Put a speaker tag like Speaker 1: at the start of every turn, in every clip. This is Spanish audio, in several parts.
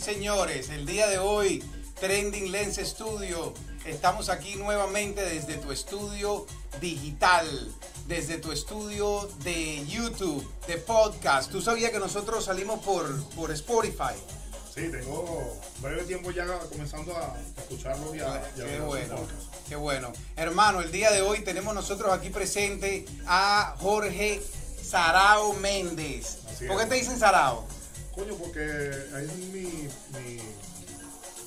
Speaker 1: señores, el día de hoy, Trending Lens Studio. Estamos aquí nuevamente desde tu estudio digital, desde tu estudio de YouTube, de podcast. ¿Tú sabías que nosotros salimos por, por Spotify?
Speaker 2: Sí, tengo breve tiempo ya comenzando a escucharlo y a,
Speaker 1: Qué bueno, qué bueno. Hermano, el día de hoy tenemos nosotros aquí presente a Jorge Sarao Méndez. ¿Por qué te dicen Sarao?
Speaker 2: Coño, porque ahí es mi, mi-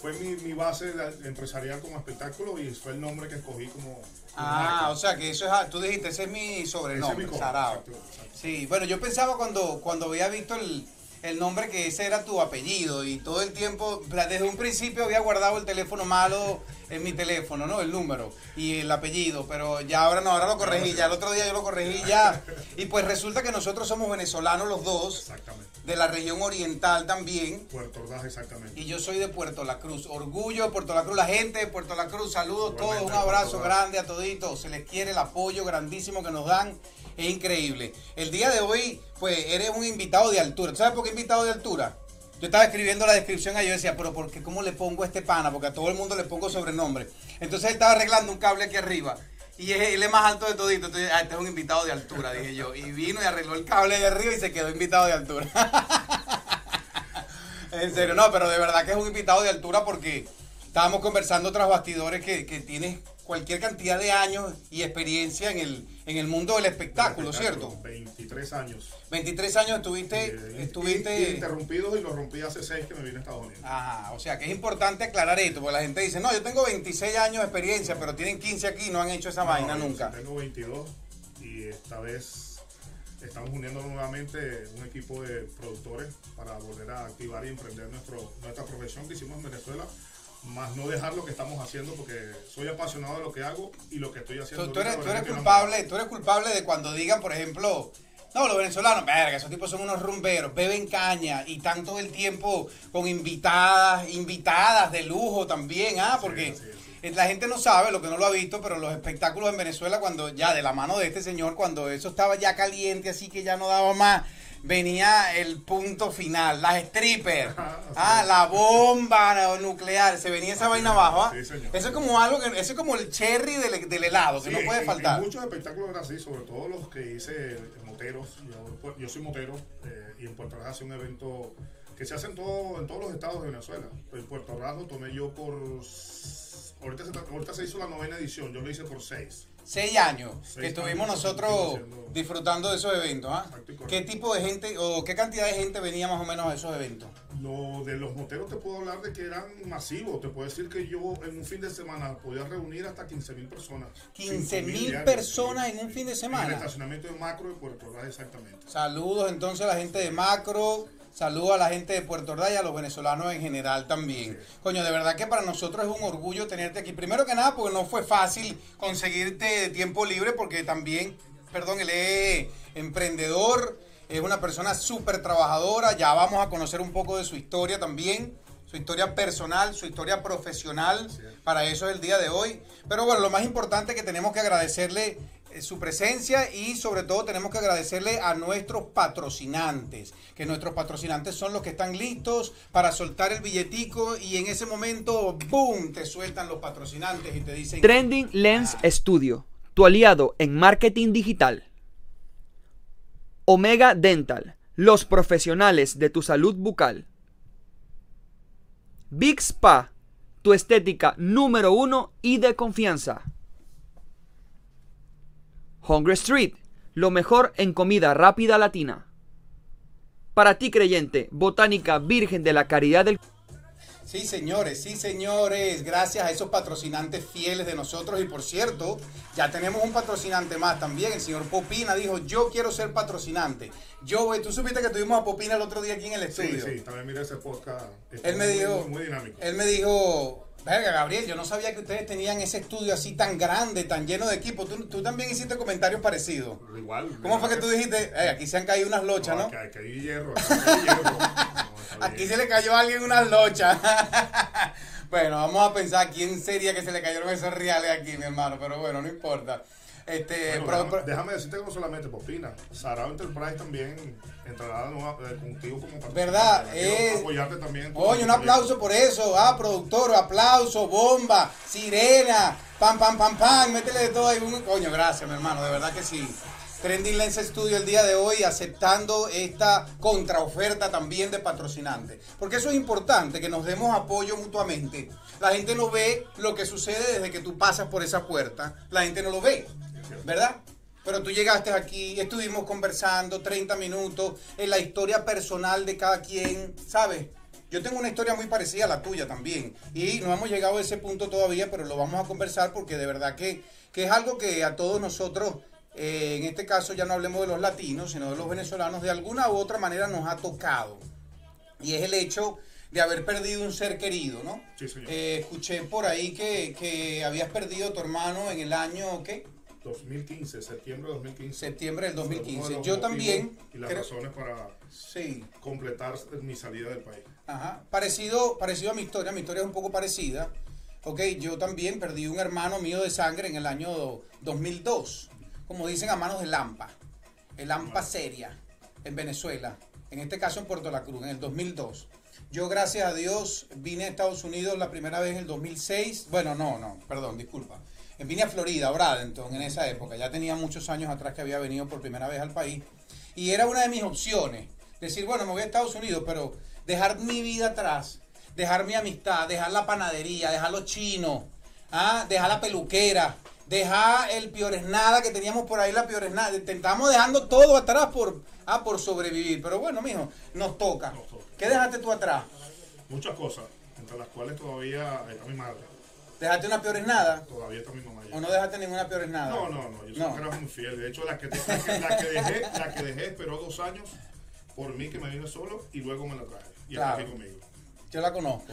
Speaker 2: fue mi, mi base empresarial como espectáculo y fue el nombre que escogí como,
Speaker 1: Ah,
Speaker 2: marca.
Speaker 1: o sea que eso es, ah, tú dijiste, ese es mi
Speaker 2: Ese
Speaker 1: sobrenombre,
Speaker 2: es mi
Speaker 1: Sarao.
Speaker 2: exacto, exacto.
Speaker 1: Sí, bueno, yo pensaba cuando, cuando había visto el, el nombre que ese era tu apellido y todo el tiempo, desde un principio había guardado el teléfono malo en mi teléfono, ¿no? El número y el apellido, pero ya ahora no, ahora lo corregí, ya el otro día yo lo corregí ya. Y pues resulta que nosotros somos venezolanos los dos,
Speaker 2: Exactamente.
Speaker 1: De la región oriental también.
Speaker 2: Puerto Ordaz, exactamente.
Speaker 1: Y yo soy de Puerto La Cruz. Orgullo de Puerto La Cruz. La gente de Puerto La Cruz, saludos todos. Un abrazo grande a toditos. Se les quiere el apoyo grandísimo que nos dan. Es increíble. El día de hoy, pues, eres un invitado de altura. ¿Tú sabes por qué invitado de altura? Yo estaba escribiendo la descripción ahí, yo decía, pero ¿por qué cómo le pongo a este pana? Porque a todo el mundo le pongo sobrenombre. Entonces él estaba arreglando un cable aquí arriba. Y él es más alto de todito. Entonces, ah, este es un invitado de altura, dije yo. Y vino y arregló el cable ahí arriba y se quedó invitado de altura. En serio, no, pero de verdad que es un invitado de altura porque estábamos conversando tras bastidores que, que tienes cualquier cantidad de años y experiencia en el, en el mundo del espectáculo,
Speaker 2: Espectáculo,
Speaker 1: ¿cierto?
Speaker 2: 23 años.
Speaker 1: 23 años estuviste,
Speaker 2: Eh,
Speaker 1: estuviste...
Speaker 2: interrumpidos y los rompí hace 6 que me vine a Estados Unidos.
Speaker 1: Ajá, o sea que es importante aclarar esto, porque la gente dice, no, yo tengo 26 años de experiencia, pero tienen 15 aquí y no han hecho esa vaina
Speaker 2: No,
Speaker 1: nunca.
Speaker 2: Tengo 22 y esta vez estamos uniendo nuevamente un equipo de productores para volver a activar y emprender nuestro, nuestra profesión que hicimos en Venezuela, más no dejar lo que estamos haciendo porque soy apasionado de lo que hago y lo que estoy haciendo.
Speaker 1: Tú, tú eres, tú eres culpable, tú eres culpable de cuando digan, por ejemplo, no, los venezolanos, verga, esos tipos son unos rumberos, beben caña y están todo el tiempo con invitadas, invitadas de lujo también, ah, porque
Speaker 2: sí,
Speaker 1: la gente no sabe, lo que no lo ha visto, pero los espectáculos en Venezuela, cuando ya de la mano de este señor, cuando eso estaba ya caliente, así que ya no daba más, venía el punto final, las strippers, ah, la bomba nuclear, se venía esa vaina abajo, ah.
Speaker 2: Sí, señor.
Speaker 1: Eso es como algo, que, eso es como el cherry del, del helado, que
Speaker 2: Sí,
Speaker 1: no puede
Speaker 2: en-
Speaker 1: faltar.
Speaker 2: En muchos espectáculos eran así, sobre todo los que hice en moteros. Yo, pues, yo soy motero eh, y en Puerto Ordaz hace un evento que se hace en, todo, en todos los estados de Venezuela. En Puerto lo tomé yo por... Ahorita se, ahorita se hizo la novena edición, yo lo hice por seis.
Speaker 1: Seis años
Speaker 2: Seis
Speaker 1: que estuvimos
Speaker 2: años
Speaker 1: nosotros disfrutando de esos eventos. ¿ah? ¿Qué tipo de gente o qué cantidad de gente venía más o menos a esos eventos?
Speaker 2: Lo de los moteros te puedo hablar de que eran masivos. Te puedo decir que yo en un fin de semana podía reunir hasta 15 mil personas.
Speaker 1: 15
Speaker 2: 5.000
Speaker 1: mil personas en un fin de
Speaker 2: En el
Speaker 1: semana.
Speaker 2: estacionamiento de Macro de Puerto Ordaz, exactamente.
Speaker 1: Saludos entonces a la gente de Macro, saludos a la gente de Puerto Ordaz y a los venezolanos en general también. Coño, de verdad que para nosotros es un orgullo tenerte aquí. Primero que nada, porque no fue fácil conseguirte tiempo libre, porque también, perdón, él es emprendedor, es una persona súper trabajadora. Ya vamos a conocer un poco de su historia también. Su historia personal, su historia profesional, para eso es el día de hoy. Pero bueno, lo más importante que tenemos que agradecerle su presencia y sobre todo tenemos que agradecerle a nuestros patrocinantes, que nuestros patrocinantes son los que están listos para soltar el billetico y en ese momento, ¡boom!, te sueltan los patrocinantes y te dicen...
Speaker 3: Trending Lens Studio, tu aliado en marketing digital. Omega Dental, los profesionales de tu salud bucal. Big Spa, tu estética número uno y de confianza. Hungry Street, lo mejor en comida rápida latina. Para ti creyente, Botánica Virgen de la Caridad del
Speaker 1: Sí, señores, sí, señores. Gracias a esos patrocinantes fieles de nosotros. Y por cierto, ya tenemos un patrocinante más también. El señor Popina dijo, yo quiero ser patrocinante. Yo, voy- tú supiste que tuvimos a Popina el otro día aquí en el
Speaker 2: Sí,
Speaker 1: estudio.
Speaker 2: sí, también miré ese podcast.
Speaker 1: Él me
Speaker 2: muy-
Speaker 1: dijo,
Speaker 2: Muy, muy dinámico.
Speaker 1: él me dijo, verga, Gabriel, yo no sabía que ustedes tenían ese estudio así tan grande, tan lleno de equipo. Tú, tú también hiciste comentarios parecidos.
Speaker 2: Igual.
Speaker 1: ¿Cómo fue que tú dijiste, "Eh, aquí se han caído unas lochas, no?
Speaker 2: Hay hierro. Hay hierro. No,
Speaker 1: Aquí se le cayó a alguien unas lochas. bueno, vamos a pensar quién sería que se le cayeron esos reales aquí, mi hermano, pero bueno, no importa. Este,
Speaker 2: Bueno,
Speaker 1: pro-
Speaker 2: déjame,
Speaker 1: pro-
Speaker 2: déjame decirte que no solamente Popina, Sarao Enterprise también entrará eh, contigo como. Quiero
Speaker 1: Eh,
Speaker 2: apoyarte también.
Speaker 1: Oye, un aplauso por eso. Ah, productor, aplauso, bomba, sirena, pam, pam, pam, pam. Métele de todo ahí. Un... Coño, gracias, mi hermano. De verdad que sí. Trending Lens Studio el día de hoy aceptando esta contraoferta también de patrocinante. Porque eso es importante, que nos demos apoyo mutuamente. La gente no ve lo que sucede desde que tú pasas por esa puerta. La gente no lo ve, ¿verdad? Pero tú llegaste aquí, estuvimos conversando 30 minutos en la historia personal de cada quien, ¿sabes? Yo tengo una historia muy parecida a la tuya también. Y no hemos llegado a ese punto todavía, pero lo vamos a conversar porque de verdad que, que es algo que a todos nosotros, eh, en este caso ya no hablemos de los latinos, sino de los venezolanos, de alguna u otra manera nos ha tocado. Y es el hecho de haber perdido un ser querido, ¿no?
Speaker 2: Sí, señor.
Speaker 1: Eh, escuché por ahí que, que habías perdido a tu hermano en el año, ¿qué?
Speaker 2: 2015, septiembre de 2015.
Speaker 1: Septiembre del
Speaker 2: Uno de
Speaker 1: 2015.
Speaker 2: los
Speaker 1: Yo también.
Speaker 2: Y las
Speaker 1: creo-
Speaker 2: razones para
Speaker 1: Sí.
Speaker 2: completar mi salida del país.
Speaker 1: Ajá. Parecido, parecido a mi historia, mi historia es un poco parecida. Ok, yo también perdí un hermano mío de sangre en el año 2002, como dicen a manos de Lampa, el Lampa Seria, en Venezuela, en este caso en Puerto La Cruz, en el 2002. Yo, gracias a Dios, vine a Estados Unidos la primera vez en el 2006, bueno, no, no, perdón, disculpa. Vine a Florida, a Bradenton, en esa época, ya tenía muchos años atrás que había venido por primera vez al país, y era una de mis opciones, decir, bueno, me voy a Estados Unidos, pero dejar mi vida atrás, dejar mi amistad, dejar la panadería, dejar los chinos, ¿ah? dejar la peluquera, dejar el pioresnada que teníamos por ahí, la pioresnada. Te Estamos dejando todo atrás por, ah, por sobrevivir. Pero bueno, mijo, nos toca.
Speaker 2: Nos toca.
Speaker 1: ¿Qué dejaste tú atrás?
Speaker 2: Muchas cosas, entre las cuales todavía está mi madre,
Speaker 1: ¿Dejaste una pioresnada?
Speaker 2: todavía está mi mamá. allá.
Speaker 1: ¿O no dejaste ninguna pioresnada?
Speaker 2: No, no, no, yo
Speaker 1: No.
Speaker 2: era muy fiel. De hecho, la que, que, la que dejé, la que dejé esperó dos años por mí que me vine solo y luego me la traje. Y está
Speaker 1: Claro.
Speaker 2: aquí conmigo.
Speaker 1: Yo la conozco.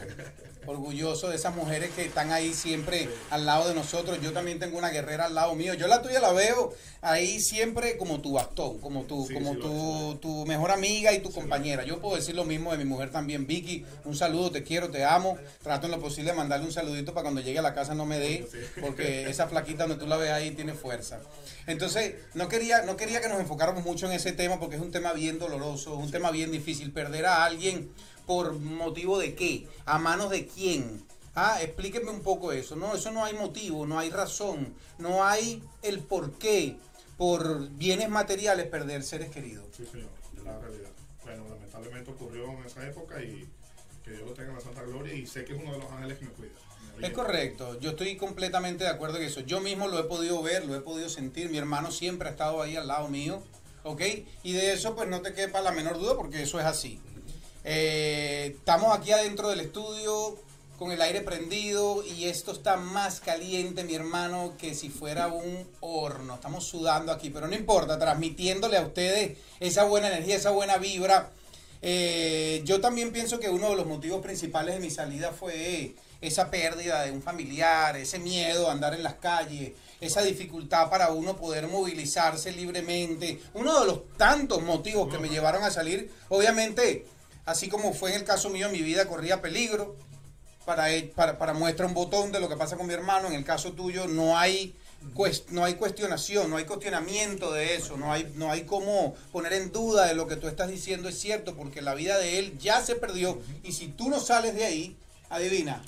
Speaker 1: Orgulloso de esas mujeres que están ahí siempre al lado de nosotros. Yo también tengo una guerrera al lado mío. Yo la tuya la veo ahí siempre como tu bastón, como tu,
Speaker 2: Sí,
Speaker 1: como
Speaker 2: sí,
Speaker 1: tu, tu mejor amiga y tu compañera. Yo puedo decir lo mismo de mi mujer también, Vicky. Un saludo, te quiero, te amo. Trato en lo posible de mandarle un saludito para cuando llegue a la casa no me dé, porque esa flaquita donde tú la ves ahí tiene fuerza. Entonces, no quería, no quería que nos enfocáramos mucho en ese tema porque es un tema bien doloroso, un tema bien difícil. Perder a alguien por motivo de qué, a manos de quién. Ah, explíqueme un poco eso. No, eso no hay motivo, no hay razón, no hay el por qué por bienes materiales perder seres queridos.
Speaker 2: Sí, señor, es la realidad. Bueno, lamentablemente ocurrió en esa época y que Dios lo tenga en la santa gloria y sé que es uno de los ángeles que me cuida. Me
Speaker 1: Es correcto, yo estoy completamente de acuerdo en eso. Yo mismo lo he podido ver, lo he podido sentir. Mi hermano siempre ha estado ahí al lado mío, ¿ok? Y de eso pues no te quepa la menor duda porque eso es así. Eh, estamos aquí adentro del estudio con el aire prendido y esto está más caliente, mi hermano, que si fuera un horno. Estamos sudando aquí, pero no importa, transmitiéndole a ustedes esa buena energía, esa buena vibra. Eh, yo también pienso que uno de los motivos principales de mi salida fue esa pérdida de un familiar, ese miedo a andar en las calles, esa dificultad para uno poder movilizarse libremente. Uno de los tantos motivos que me llevaron a salir, obviamente, así como fue en el caso mío, mi vida corría peligro. Para, e- para, para muestra un botón de lo que pasa con mi hermano, en el caso tuyo no hay no hay cuestionación, no hay cuestionamiento de eso, no hay, no hay cómo poner en duda de lo que tú estás diciendo es cierto, porque la vida de él ya se perdió y si tú no sales de ahí, adivina,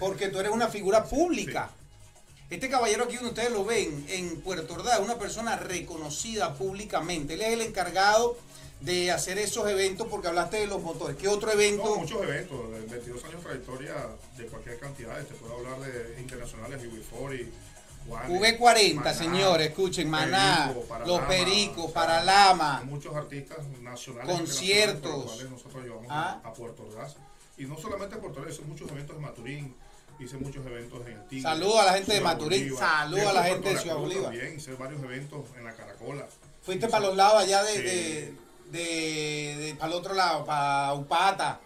Speaker 1: porque tú eres una figura pública. Este caballero aquí donde ustedes lo ven en Puerto Ordaz una persona reconocida públicamente. Él es el encargado de hacer esos eventos porque hablaste de los motores. ¿Qué otro evento?
Speaker 2: No, muchos eventos, de 22 años de trayectoria de cualquier cantidad. Te puedo hablar de internacionales, UB40, Juanes,
Speaker 1: V40,
Speaker 2: Maná,
Speaker 1: señores, escuchen, Maná,
Speaker 2: Perico, Paralama,
Speaker 1: Los Pericos,
Speaker 2: o sea,
Speaker 1: Paralama.
Speaker 2: Muchos artistas nacionales.
Speaker 1: Conciertos.
Speaker 2: los nosotros llevamos
Speaker 1: Ah.
Speaker 2: a, Puerto Ordaz. Y no solamente a Puerto Ordaz, hice muchos eventos en Maturín, hice muchos eventos en el Tigre.
Speaker 1: Saludo a la gente de Maturín,
Speaker 2: Bolívar.
Speaker 1: saludo a la gente de Ciudad Bolívar.
Speaker 2: También hice varios eventos en la Caracola.
Speaker 1: Fuiste
Speaker 2: Hice-
Speaker 1: para los lados allá de, de- de- para el otro lado, para Upata,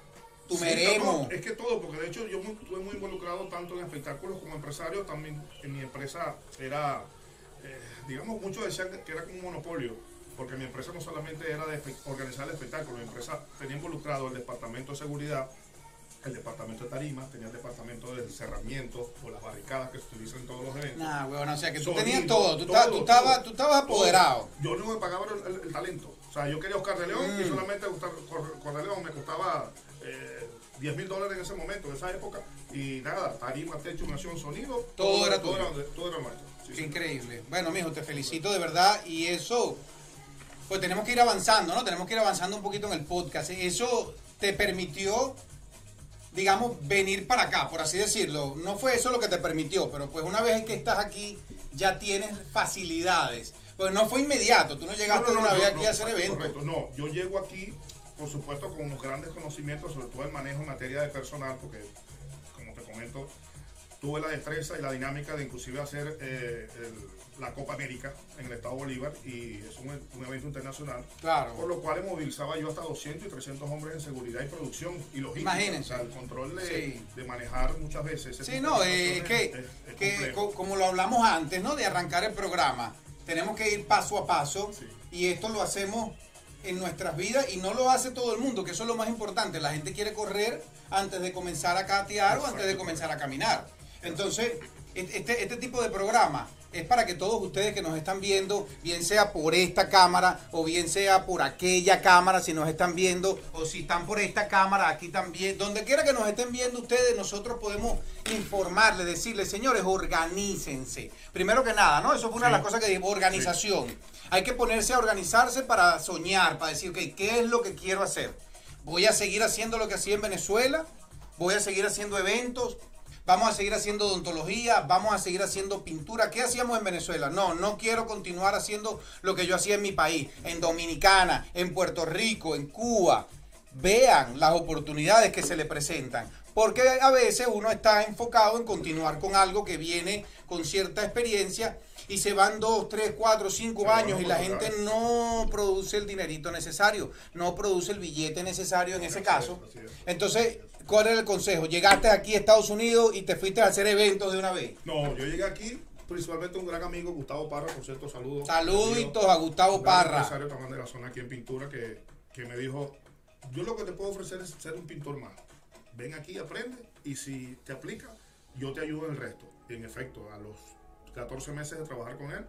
Speaker 1: Tumeremo.
Speaker 2: Sí, es que todo, porque de hecho yo estuve muy involucrado tanto en espectáculos como empresario, también en mi empresa era, eh, digamos, muchos decían que era como un monopolio, porque mi empresa no solamente era de organizar el espectáculo, mi empresa tenía involucrado el departamento de seguridad, el departamento de tarima, tenía el departamento de cerramiento o las barricadas que se utilizan en todos los eventos.
Speaker 1: Nah, weón, o sea que tú
Speaker 2: Sonido,
Speaker 1: tenías todo, tú,
Speaker 2: todo,
Speaker 1: estabas- tú, estabas,
Speaker 2: todo.
Speaker 1: tú estabas apoderado.
Speaker 2: Yo no me pagaba el, el- el talento. O sea, yo quería Oscar de León y
Speaker 1: Mm.
Speaker 2: solamente Oscar, Oscar de León me costaba eh, 10 mil dólares en ese momento, en esa época. Y nada, tarima, techo, iluminación, sonido.
Speaker 1: Todo era
Speaker 2: todo
Speaker 1: tuyo.
Speaker 2: era, todo era nuestro. Sí,
Speaker 1: Qué
Speaker 2: sí.
Speaker 1: increíble. Bueno, mijo, te felicito de verdad. Y eso, pues tenemos que ir avanzando, ¿no? Tenemos que ir avanzando un poquito en el podcast. Eso te permitió, digamos, venir para acá, por así decirlo. No fue eso lo que te permitió, pero pues una vez que estás aquí, ya tienes facilidades. Pues no fue inmediato, tú no llegaste de una vez aquí a hacer eventos.
Speaker 2: correcto. No, yo llego aquí, por supuesto, con unos grandes conocimientos, sobre todo el manejo en materia de personal, porque, como te comento, tuve la destreza y la dinámica de inclusive hacer eh, el- la Copa América en el Estado Bolívar y es un, un evento internacional.
Speaker 1: Claro.
Speaker 2: Por lo cual movilizaba yo hasta 200 y 300 hombres en seguridad y producción y logística.
Speaker 1: Imagínense.
Speaker 2: O sea, el control de,
Speaker 1: Sí.
Speaker 2: de manejar muchas veces. ese
Speaker 1: Sí, no, eh, que,
Speaker 2: es- es
Speaker 1: que como lo hablamos antes, ¿no? De arrancar el programa, tenemos que ir paso a paso
Speaker 2: Sí.
Speaker 1: y esto lo hacemos en nuestras vidas y no lo hace todo el mundo, que eso es lo más importante. La gente quiere correr antes de comenzar a catear o antes de comenzar a caminar. Entonces, este, este tipo de programa es para que todos ustedes que nos están viendo, bien sea por esta cámara o bien sea por aquella cámara, si nos están viendo, o si están por esta cámara, aquí también, donde quiera que nos estén viendo ustedes, nosotros podemos informarles, decirles, señores, organícense. Primero que nada, ¿no? Eso fue una de las cosas que dijo, organización. Hay que ponerse a organizarse para soñar, para decir, ok, ¿qué es lo que quiero hacer? Voy a seguir haciendo lo que hacía en Venezuela, voy a seguir haciendo eventos, vamos a seguir haciendo odontología, vamos a seguir haciendo pintura. ¿Qué hacíamos en Venezuela? No, no quiero continuar haciendo lo que yo hacía en mi país, en Dominicana, en Puerto Rico, en Cuba. Vean las oportunidades que se le presentan. Porque a veces uno está enfocado en continuar con algo que viene con cierta experiencia y se van dos, tres, cuatro, cinco años y la gente no produce el dinerito necesario, no produce el billete necesario en ese caso. Entonces, ¿cuál era el consejo? Llegaste aquí a Estados Unidos y te fuiste a hacer eventos de una vez.
Speaker 2: No, yo llegué aquí principalmente un gran amigo, Gustavo Parra, por cierto, saludos.
Speaker 1: Saluditos a Gustavo Parra.
Speaker 2: empresario también de la zona aquí en pintura que, que me dijo, yo lo que te puedo ofrecer es ser un pintor más. Ven aquí, aprende y si te aplica, yo te ayudo en el resto. Y en efecto, a los 14 meses de trabajar con él,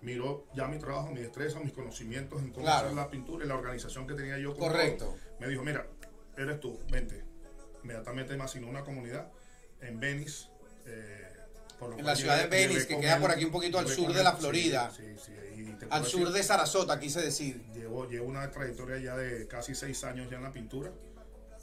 Speaker 2: miró ya mi trabajo, mi destreza, mis conocimientos en cómo
Speaker 1: Claro.
Speaker 2: hacer la pintura y la organización que tenía yo. con
Speaker 1: Correcto.
Speaker 2: todo. Me dijo, mira, eres tú, vente. Inmediatamente me asignó una comunidad en Venice. eh,
Speaker 1: En la ciudad de Venice, que queda
Speaker 2: él-
Speaker 1: por aquí un poquito al sur de la
Speaker 2: sí,
Speaker 1: Florida.
Speaker 2: Sí, sí, te
Speaker 1: Al sur
Speaker 2: decir,
Speaker 1: de Sarasota, quise decir.
Speaker 2: Llevo, llevo una trayectoria ya de casi seis años ya en la pintura.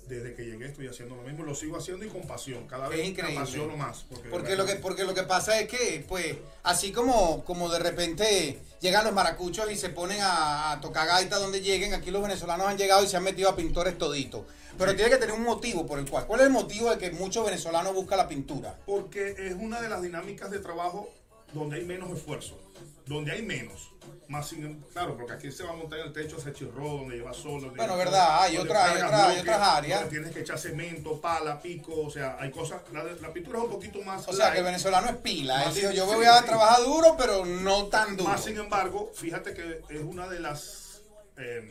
Speaker 2: Desde que llegué estoy haciendo lo mismo, lo sigo haciendo y con pasión. Cada vez me apasiono más. Porque,
Speaker 1: lo, que, porque lo que pasa es que, pues, así como, como de repente llegan los maracuchos y se ponen a, a tocar gaita donde lleguen, aquí los venezolanos han llegado y se han metido a pintores toditos. Pero
Speaker 2: Sí.
Speaker 1: tiene que tener un motivo por el cual. ¿Cuál es el motivo de que muchos venezolanos buscan la pintura?
Speaker 2: Porque es una de las dinámicas de trabajo donde hay menos esfuerzo. Donde hay menos. Más sin, claro, porque aquí se va a montar en el techo ese chirro, donde lleva sol. Donde
Speaker 1: Bueno, verdad, hay
Speaker 2: donde
Speaker 1: otra- hay otra- hay otras áreas.
Speaker 2: donde Tienes que echar cemento, pala, pico, o sea, hay cosas. La, la pintura es un poquito más.
Speaker 1: O sea, que el venezolano es pila. Él dijo, yo
Speaker 2: sí,
Speaker 1: voy a
Speaker 2: sí.
Speaker 1: trabajar duro, pero no tan duro.
Speaker 2: Más sin embargo, fíjate que es una de las, eh,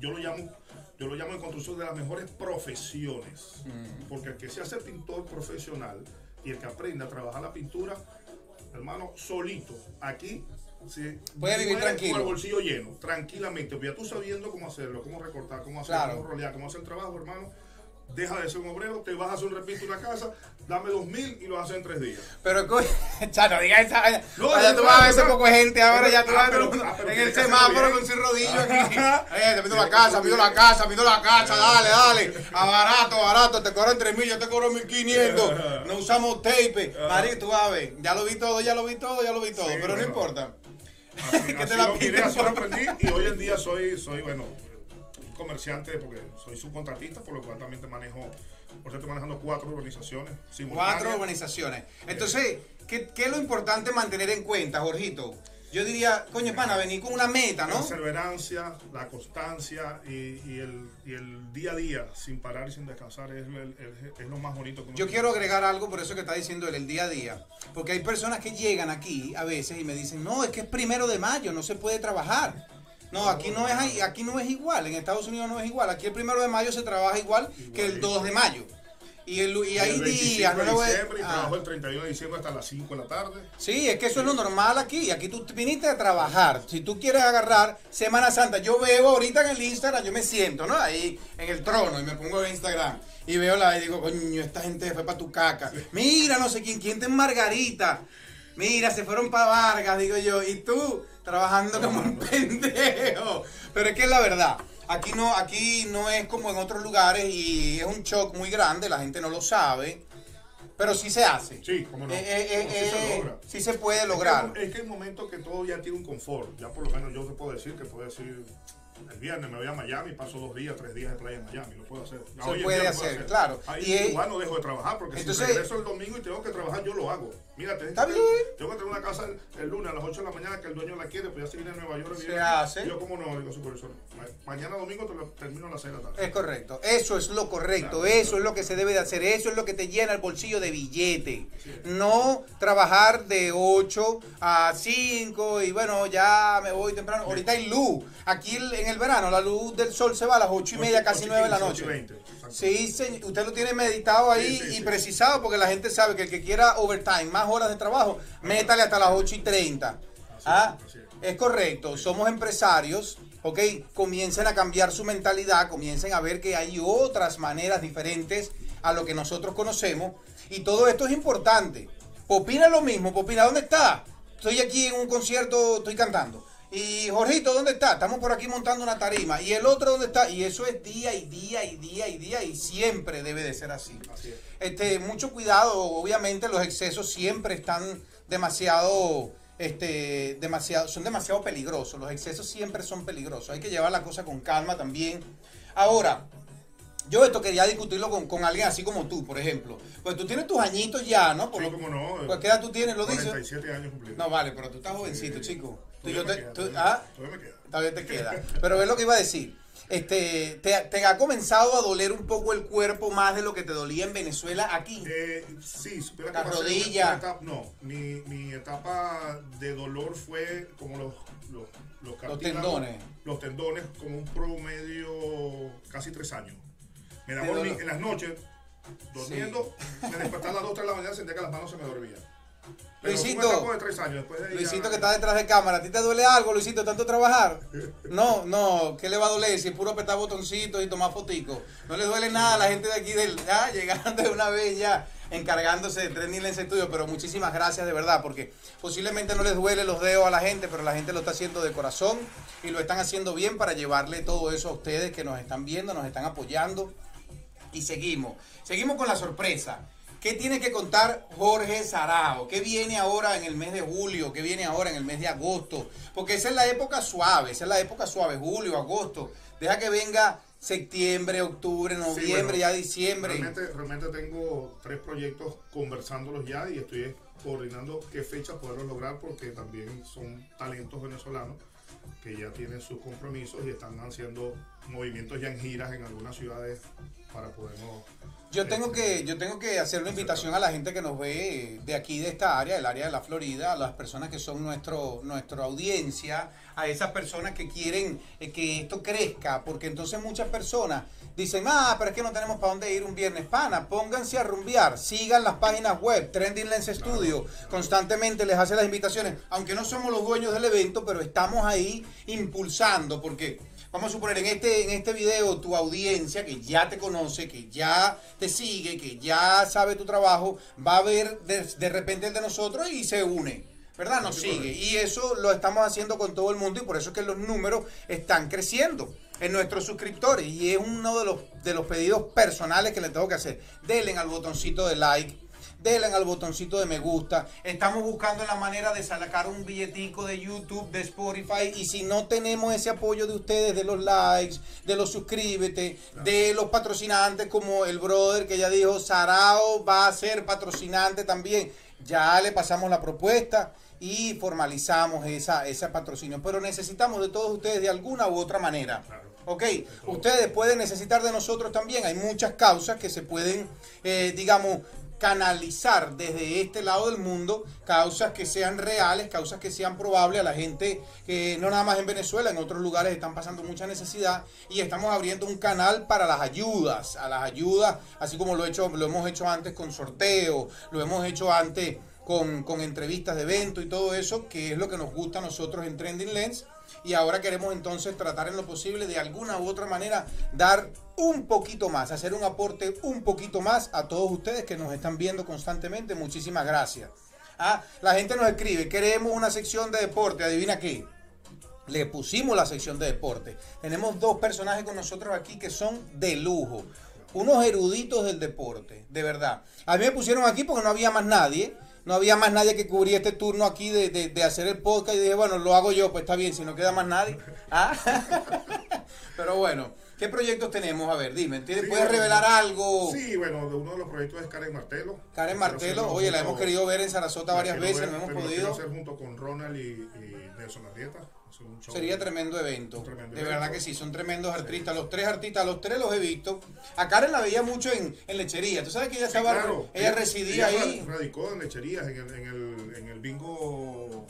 Speaker 2: yo lo llamo, yo lo llamo en construcción de las mejores profesiones,
Speaker 1: Mm.
Speaker 2: porque el que se hace pintor profesional y el que aprende a trabajar la pintura, hermano, solito, aquí se
Speaker 1: Puede vivir tranquilo.
Speaker 2: con el bolsillo lleno, tranquilamente, porque ya tú sabiendo cómo hacerlo, cómo recortar, cómo hacer,
Speaker 1: Claro.
Speaker 2: cómo rolear, cómo hacer el trabajo, hermano. Deja de ser un obrero, te vas a hacer un repito en la casa, dame dos mil y lo haces en tres días.
Speaker 1: Pero, Chano, diga esa.
Speaker 2: No,
Speaker 1: ya
Speaker 2: es
Speaker 1: tú vas a ver ese
Speaker 2: es
Speaker 1: poco de gente ahora, ya tú vas
Speaker 2: Ah, ah,
Speaker 1: en el semáforo con su rodillo aquí. Eh, te pido la casa, pido la casa, pido la casa, dale, dale. A barato, barato, te cobran 3 mil, yo te cobro 1500. No usamos tape. Mari, tú vas a ver. Ya lo vi todo, ya lo vi todo, ya lo vi todo. Pero no importa. Que te la
Speaker 2: aprendí y hoy en día soy, soy bueno, comerciante porque soy subcontratista, por lo cual también te manejo, por cierto, estoy manejando cuatro organizaciones.
Speaker 1: Cuatro urbanizaciones. Entonces, ¿qué, qué es lo importante mantener en cuenta, Jorgito? Yo diría, coño, pana, venir con una meta,
Speaker 2: La
Speaker 1: ¿no?
Speaker 2: perseverancia, la constancia y, y el, y el día a día, sin parar y sin descansar, es, el- el- es lo más bonito que uno
Speaker 1: Yo
Speaker 2: tiene.
Speaker 1: quiero agregar algo por eso que está diciendo él, el día a día. Porque hay personas que llegan aquí a veces y me dicen, no, es que es primero de mayo, no se puede trabajar. No, aquí no es aquí no es igual, en Estados Unidos no es igual. Aquí el primero de mayo se trabaja igual que el 2 de mayo. Y, el- y hay
Speaker 2: el 25
Speaker 1: días,
Speaker 2: de diciembre y
Speaker 1: Ah.
Speaker 2: trabajo el 31 de diciembre hasta las 5 de la tarde.
Speaker 1: Sí, es que eso es lo normal aquí. Aquí tú viniste a trabajar. Si tú quieres agarrar Semana Santa, yo veo ahorita en el Instagram, yo me siento, ¿no? Ahí en el trono y me pongo en Instagram y veo la y digo, coño, esta gente fue para tu caca. Mira, no sé quién, quién te en Margarita. Mira, se fueron para Vargas, digo yo, y tú trabajando como un pendejo. Pero es que es la verdad. Aquí no, aquí no es como en otros lugares y es un shock muy grande, la gente no lo sabe. Pero sí se hace.
Speaker 2: Sí, cómo no.
Speaker 1: Eh, eh, eh,
Speaker 2: sí se logra.
Speaker 1: sí se puede
Speaker 2: Es que
Speaker 1: lograr.
Speaker 2: Es que hay momentos que todo ya tiene un confort. Ya por lo menos yo te puedo decir que puedo decir el viernes me voy a Miami, paso dos días, tres días de playa en Miami. Lo puedo hacer. Ya
Speaker 1: Se puede
Speaker 2: puedo
Speaker 1: hacer, claro.
Speaker 2: Ahí
Speaker 1: Y
Speaker 2: igual no dejo de trabajar porque
Speaker 1: Entonces-
Speaker 2: si regreso el domingo y tengo que trabajar, yo lo hago. Mírate,
Speaker 1: Está bien.
Speaker 2: tengo que tener una casa el, lunes a las 8 de la mañana que el dueño la quiere, pues ya se viene a Nueva York.
Speaker 1: Se
Speaker 2: viene-
Speaker 1: hace.
Speaker 2: Yo como no, digo supervisor. ma- Mañana domingo te lo termino a las 6 de la tarde.
Speaker 1: Es correcto. Eso es lo correcto.
Speaker 2: Claro.
Speaker 1: Eso es lo que se debe de hacer. Eso es lo que te llena el bolsillo de billete. No trabajar de 8 a 5 y bueno, ya me voy temprano. Ahorita hay luz. Aquí en el verano la luz del sol se va a las 8 y media,
Speaker 2: Ocho-
Speaker 1: casi
Speaker 2: ocho y
Speaker 1: 9 de la
Speaker 2: 15,
Speaker 1: noche.
Speaker 2: ocho y 20, exacto.
Speaker 1: Sí, señor. Usted lo tiene meditado ahí
Speaker 2: Sí, sí,
Speaker 1: y precisado porque la gente sabe que el que quiera overtime, más horas de trabajo, métale hasta las 8 y 30.
Speaker 2: Así
Speaker 1: Ah,
Speaker 2: es
Speaker 1: correcto, somos empresarios, ¿ok? Comiencen a cambiar su mentalidad, comiencen a ver que hay otras maneras diferentes a lo que nosotros conocemos. Y todo esto es importante. Popina lo mismo, Popina, ¿dónde está? Estoy aquí en un concierto, estoy cantando. Y Jorgito, ¿dónde está? Estamos por aquí montando una tarima. ¿Y el otro dónde está? Y eso es día y día y día y día y siempre debe de ser así.
Speaker 2: Así es.
Speaker 1: Este, mucho cuidado, obviamente los excesos siempre están demasiado, este, demasiado, son demasiado peligrosos. Los excesos siempre son peligrosos. Hay que llevar la cosa con calma también. Ahora, yo esto quería discutirlo con, con alguien así como tú, por ejemplo. Pues tú tienes tus añitos ya, ¿no? Por
Speaker 2: Sí,
Speaker 1: lo-
Speaker 2: cómo no.
Speaker 1: Pues, ¿Qué edad tú tienes? ¿Lo dices?
Speaker 2: 47 años cumplidos.
Speaker 1: No, vale, pero tú estás jovencito, chico. Tú- yo te-
Speaker 2: queda,
Speaker 1: tú-
Speaker 2: todavía-
Speaker 1: ah,
Speaker 2: todavía me queda.
Speaker 1: Todavía te queda. Pero es lo que iba a decir. Este, te, te ha comenzado a doler un poco el cuerpo más de lo que te dolía en Venezuela aquí.
Speaker 2: Eh, sí, supiera
Speaker 1: La rodilla.
Speaker 2: etapa- no, mi, mi etapa de dolor fue como los, los, los
Speaker 1: tendones.
Speaker 2: Los tendones, como un promedio casi tres años. Me daba en las noches, durmiendo, me despertaba a las 2 3 de la mañana, sentía que las manos se me dormían.
Speaker 1: Luisito. Luisito que está detrás de cámara, ¿a ti te duele algo, Luisito, tanto trabajar? No, no, ¿qué le va a doler si es puro apretar botoncitos y tomar fotico? No le duele nada a la gente de aquí del, ya, llegando de una vez ya, encargándose de Trending Lens Studio, pero muchísimas gracias de verdad, porque posiblemente no les duele los dedos a la gente, pero la gente lo está haciendo de corazón y lo están haciendo bien para llevarle todo eso a ustedes que nos están viendo, nos están apoyando y seguimos. Seguimos con la sorpresa. ¿Qué tiene que contar Jorge Sarao? ¿Qué viene ahora en el mes de julio? ¿Qué viene ahora en el mes de agosto? Porque esa es la época suave, esa es la época suave, julio, agosto. Deja que venga septiembre, octubre,
Speaker 2: Sí,
Speaker 1: noviembre,
Speaker 2: bueno,
Speaker 1: ya diciembre.
Speaker 2: Realmente, realmente tengo tres proyectos conversándolos ya y estoy coordinando qué fecha poderlos lograr porque también son talentos venezolanos que ya tienen sus compromisos y están haciendo movimientos ya en giras en algunas ciudades para podernos...
Speaker 1: Yo tengo
Speaker 2: este,
Speaker 1: que, yo tengo que hacer una invitación a la gente que nos ve de aquí, de esta área, del área de la Florida, a las personas que son nuestro, nuestra audiencia, a esas personas que quieren eh, que esto crezca, porque entonces muchas personas dicen, ah, pero es que no tenemos para dónde ir un viernes pana, pónganse a rumbear, sigan las páginas web, Trending Lens Studio, constantemente les hace las invitaciones, aunque no somos los dueños del evento, pero estamos ahí impulsando, porque vamos a suponer en este, en este video tu audiencia que ya te conoce, que ya te sigue, que ya sabe tu trabajo, va a ver de, de repente el de nosotros y se une. ¿Verdad? Nos
Speaker 2: Sí,
Speaker 1: sigue. Y eso lo estamos haciendo con todo el mundo y por eso es que los números están creciendo en nuestros suscriptores. Y es uno de los, de los pedidos personales que les tengo que hacer. Denle al botoncito de like. Denle al botoncito de me gusta. Estamos buscando la manera de sacar un billetico de YouTube, de Spotify. Y si no tenemos ese apoyo de ustedes, de los likes, de los suscríbete, de los patrocinantes, como el brother que ya dijo, Sarao va a ser patrocinante también. Ya le pasamos la propuesta y formalizamos esa, ese patrocinio. Pero necesitamos de todos ustedes de alguna u otra manera.
Speaker 2: Claro.
Speaker 1: Ok, ustedes pueden necesitar de nosotros también. Hay muchas causas que se pueden, eh, digamos, canalizar desde este lado del mundo causas que sean reales, causas que sean probables a la gente que no nada más en Venezuela, en otros lugares están pasando mucha necesidad y estamos abriendo un canal para las ayudas, a las ayudas, así como lo, hemos hecho antes con sorteo, lo hemos hecho antes con, con entrevistas de evento y todo eso, que es lo que nos gusta a nosotros en Trending Lens y ahora queremos entonces tratar en lo posible de alguna u otra manera dar un poquito más, hacer un aporte un poquito más a todos ustedes que nos están viendo constantemente. Muchísimas gracias. Ah, la gente nos escribe, queremos una sección de deporte, adivina qué. Le pusimos la sección de deporte. Tenemos dos personajes con nosotros aquí que son de lujo. Unos eruditos del deporte, de verdad. A mí me pusieron aquí porque no había más nadie no había más nadie que cubría este turno aquí de, de, hacer el podcast y dije, bueno, lo hago yo, pues está bien, si no queda más nadie. ¿Ah? Pero bueno, ¿qué proyectos tenemos? A ver, dime, ¿puedes revelar algo?
Speaker 2: Sí, bueno, uno de los proyectos es Karen Martelo.
Speaker 1: Karen Martelo, oye, la hemos querido ver en Sarasota varias veces, no hemos podido.
Speaker 2: hacer junto con Ronald y, y Nelson Arrieta.
Speaker 1: Sería tremendo evento. de verdad que sí, son tremendos artistas. Los tres artistas, los tres los he visto. A Karen la veía mucho en, lechería. Tú sabes que ella estaba, ella, residía ahí.
Speaker 2: Radicó en lecherías, en el, en el, en el bingo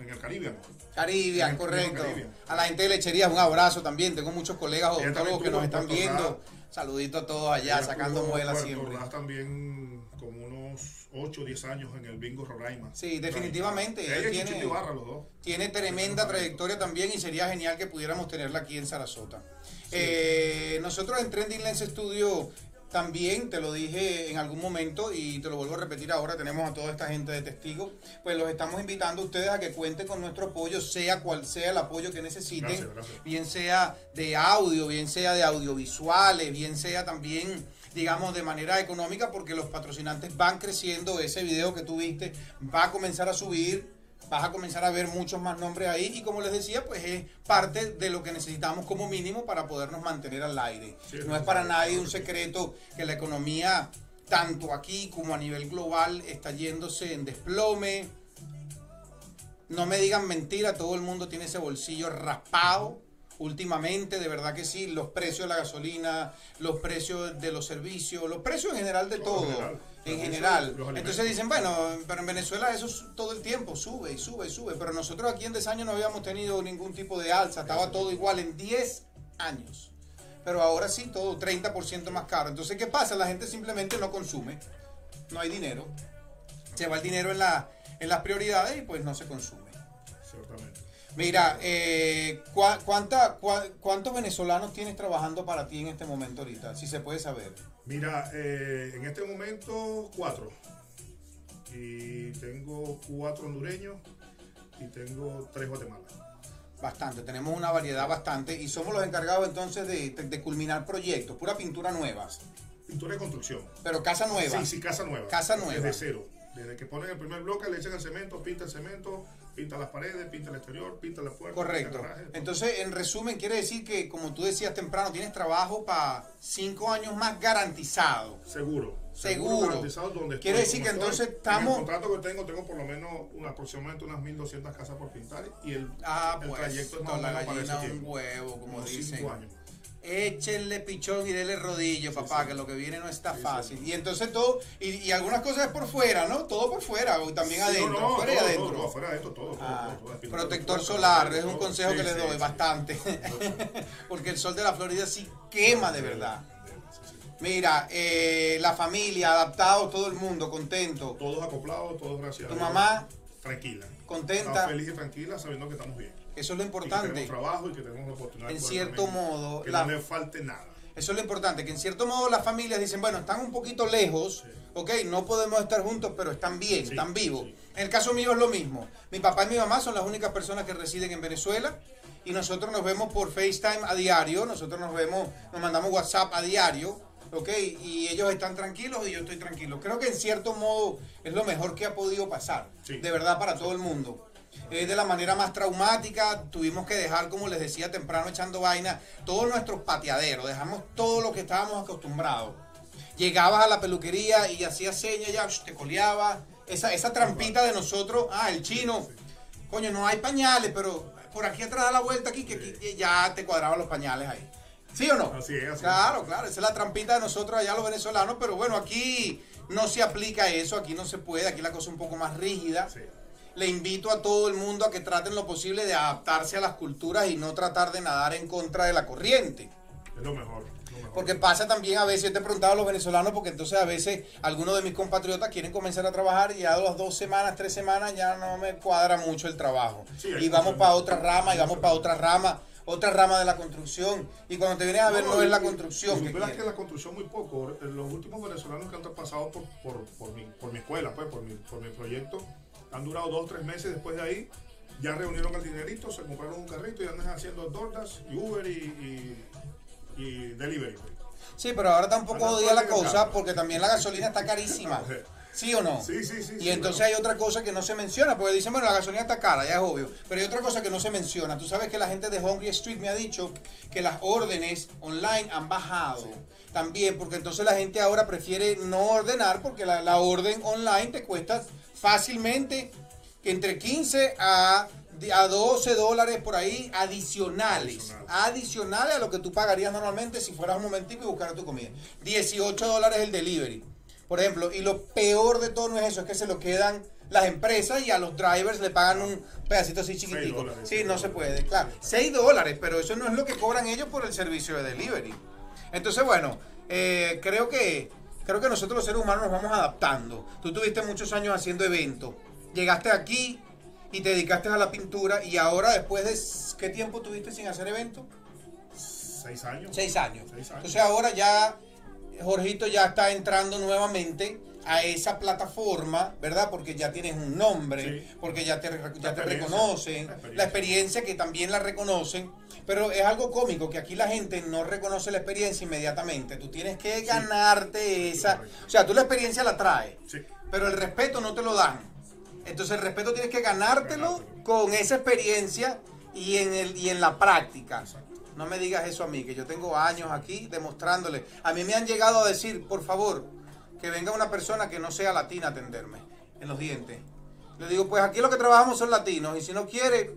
Speaker 2: en el Caribe.
Speaker 1: Caribbean, correcto. A la gente de lecherías, un abrazo también. Tengo muchos colegas odontólogos que nos están viendo. Saludito a todos allá, sacando muelas siempre.
Speaker 2: también como unos 8 o 10 años en el Bingo Roraima.
Speaker 1: Sí, definitivamente. tiene, tiene tremenda trayectoria también y sería genial que pudiéramos tenerla aquí en Sarasota. Eh, nosotros en Trending Lens Studio también, te lo dije en algún momento y te lo vuelvo a repetir ahora, tenemos a toda esta gente de testigos, pues los estamos invitando a ustedes a que cuenten con nuestro apoyo, sea cual sea el apoyo que necesiten, bien sea de audio, bien sea de audiovisuales, bien sea también digamos, de manera económica, porque los patrocinantes van creciendo, ese video que tú viste va a comenzar a subir, vas a comenzar a ver muchos más nombres ahí y como les decía, pues es parte de lo que necesitamos como mínimo para podernos mantener al aire. no es para nadie un secreto que la economía, tanto aquí como a nivel global, está yéndose en desplome. No me digan mentira, todo el mundo tiene ese bolsillo raspado últimamente, de verdad que sí, los precios de la gasolina, los precios de los servicios, los precios en general de todo en general. Entonces dicen, bueno, pero en Venezuela eso es todo el tiempo, sube y sube y sube. Pero nosotros aquí en 10 años no habíamos tenido ningún tipo de alza, estaba todo igual en 10 años. Pero ahora sí, todo 30% más caro. Entonces, ¿qué pasa? La gente simplemente no consume, no hay dinero. Se va el dinero en, la, en las prioridades y pues no se consume. Ciertamente. Mira, eh, cuánta, ¿cuántos venezolanos tienes trabajando para ti en este momento ahorita? Si se puede saber.
Speaker 2: Mira, eh, en este momento cuatro. Y tengo cuatro hondureños y tengo tres Guatemala.
Speaker 1: Bastante, tenemos una variedad bastante y somos los encargados entonces de, culminar proyectos, pura pintura nuevas.
Speaker 2: Pintura de construcción.
Speaker 1: Pero casa nueva.
Speaker 2: Sí, sí, casa nueva.
Speaker 1: Casa nueva.
Speaker 2: Desde cero. Desde que ponen el primer bloque, le echan el cemento, pinta el cemento, pinta las paredes, pinta el exterior, pinta la puerta.
Speaker 1: Correcto. Entonces, en resumen, quiere decir que, como tú decías temprano, tienes trabajo para cinco años más garantizado.
Speaker 2: Seguro.
Speaker 1: Seguro.
Speaker 2: garantizado donde
Speaker 1: quiere decir que entonces estamos.
Speaker 2: En el contrato que tengo, tengo por lo menos una, aproximadamente unas 1.200 casas por pintar y el,
Speaker 1: ah, el pues, trayecto es más la gallina un huevo, como dicen. Cinco años. Échenle pichón y dele rodillo, papá, que lo que viene no está fácil. Y entonces todo, y, algunas cosas es por fuera, ¿no? Todo por fuera, también adentro,
Speaker 2: no,
Speaker 1: fuera y adentro.
Speaker 2: Todo, fuera adentro, todo.
Speaker 1: Ah, protector solar, es un consejo que les doy, bastante. Porque el sol de la Florida sí quema de verdad. Mira, eh, la familia, adaptado, todo el mundo, contento.
Speaker 2: Todos acoplados, todos gracias.
Speaker 1: ¿Tu mamá?
Speaker 2: Tranquila.
Speaker 1: Contenta.
Speaker 2: feliz y tranquila sabiendo que estamos bien.
Speaker 1: Eso es lo importante.
Speaker 2: que trabajo y que tenemos oportunidad.
Speaker 1: En cierto modo.
Speaker 2: Que no le falte nada.
Speaker 1: Eso es lo importante, que en cierto modo las familias dicen, bueno, están un poquito lejos, ok, no podemos estar juntos, pero están bien, están vivos. En el caso mío es lo mismo. Mi papá y mi mamá son las únicas personas que residen en Venezuela y nosotros nos vemos por FaceTime a diario, nosotros nos vemos, nos mandamos WhatsApp a diario, ok, y ellos están tranquilos y yo estoy tranquilo. Creo que en cierto modo es lo mejor que ha podido pasar, de verdad, para todo el mundo es de la manera más traumática. Tuvimos que dejar, como les decía temprano, echando vaina, todos nuestros pateaderos. Dejamos todo lo que estábamos acostumbrados. Llegabas a la peluquería y hacías señas, ya te coleaba. Esa, esa trampita de nosotros, ah, el chino. Coño, no hay pañales, pero por aquí atrás da la vuelta aquí, que, ya te cuadraban los pañales ahí. ¿Sí o no?
Speaker 2: Así es, así
Speaker 1: Claro,
Speaker 2: es.
Speaker 1: claro, esa es la trampita de nosotros allá los venezolanos, pero bueno, aquí no se aplica eso, aquí no se puede, aquí la cosa es un poco más rígida.
Speaker 2: Sí.
Speaker 1: Le invito a todo el mundo a que traten lo posible de adaptarse a las culturas y no tratar de nadar en contra de la corriente.
Speaker 2: Es lo mejor. lo mejor.
Speaker 1: Porque pasa también a veces, yo te he preguntado a los venezolanos, porque entonces a veces algunos de mis compatriotas quieren comenzar a trabajar y a las dos semanas, tres semanas ya no me cuadra mucho el trabajo.
Speaker 2: Sí,
Speaker 1: y vamos para otra rama, y vamos para otra rama, otra rama de la construcción. Y cuando te vienes a ver, no, es la construcción que
Speaker 2: que la construcción muy poco. Los últimos venezolanos que han pasado por, por, por, mi, por mi escuela, pues, por mi, por mi proyecto, han durado dos o tres meses. Después de ahí, ya reunieron el dinerito, se compraron un carrito y andan haciendo DoorDash y Uber y, y, y Delivery.
Speaker 1: Sí, pero ahora tampoco
Speaker 2: todo
Speaker 1: la cosa, porque también la gasolina está carísima. ¿Sí o no?
Speaker 2: Sí, sí, sí.
Speaker 1: Y
Speaker 2: sí,
Speaker 1: entonces hay otra cosa que no se menciona, porque dicen, bueno, la gasolina está cara, ya es obvio. Pero hay otra cosa que no se menciona. Tú sabes que la gente de Hungry Street me ha dicho que las órdenes online han bajado. También, porque entonces la gente ahora prefiere no ordenar, porque la, la orden online te cuesta fácilmente entre 15 a, a 12 dólares por ahí adicionales.
Speaker 2: Adicional.
Speaker 1: Adicionales a lo que tú pagarías normalmente si fueras un momentico y buscaras tu comida. 18 dólares el delivery. Por ejemplo, y lo peor de todo no es eso, es que se lo quedan las empresas y a los drivers le pagan un pedacito así chiquitico.
Speaker 2: dólares,
Speaker 1: Sí, no se puede, claro. 6 dólares, pero eso no es lo que cobran ellos por el servicio de delivery. Entonces, bueno, eh, creo que creo que nosotros los seres humanos nos vamos adaptando. Tú tuviste muchos años haciendo eventos. Llegaste aquí y te dedicaste a la pintura y ahora después de qué tiempo tuviste sin hacer eventos?
Speaker 2: Seis años.
Speaker 1: Seis años.
Speaker 2: Seis años.
Speaker 1: Entonces ahora ya Jorgito ya está entrando nuevamente a esa plataforma, ¿verdad? Porque ya tienes un nombre,
Speaker 2: Sí.
Speaker 1: porque ya te, ya te reconocen,
Speaker 2: La experiencia.
Speaker 1: la experiencia que también la reconocen, pero es algo cómico que aquí la gente no reconoce la experiencia inmediatamente. Tú tienes que ganarte esa, o sea, tú la experiencia la traes,
Speaker 2: Sí.
Speaker 1: pero el respeto no te lo dan. Entonces el respeto tienes que ganártelo
Speaker 2: Ganártelo.
Speaker 1: con esa experiencia y en, el, y en la práctica.
Speaker 2: Exacto.
Speaker 1: No me digas eso a mí, que yo tengo años aquí demostrándole. A mí me han llegado a decir, por favor, que venga una persona que no sea latina a atenderme en los dientes. Le digo, pues aquí lo que trabajamos son latinos y si no quiere...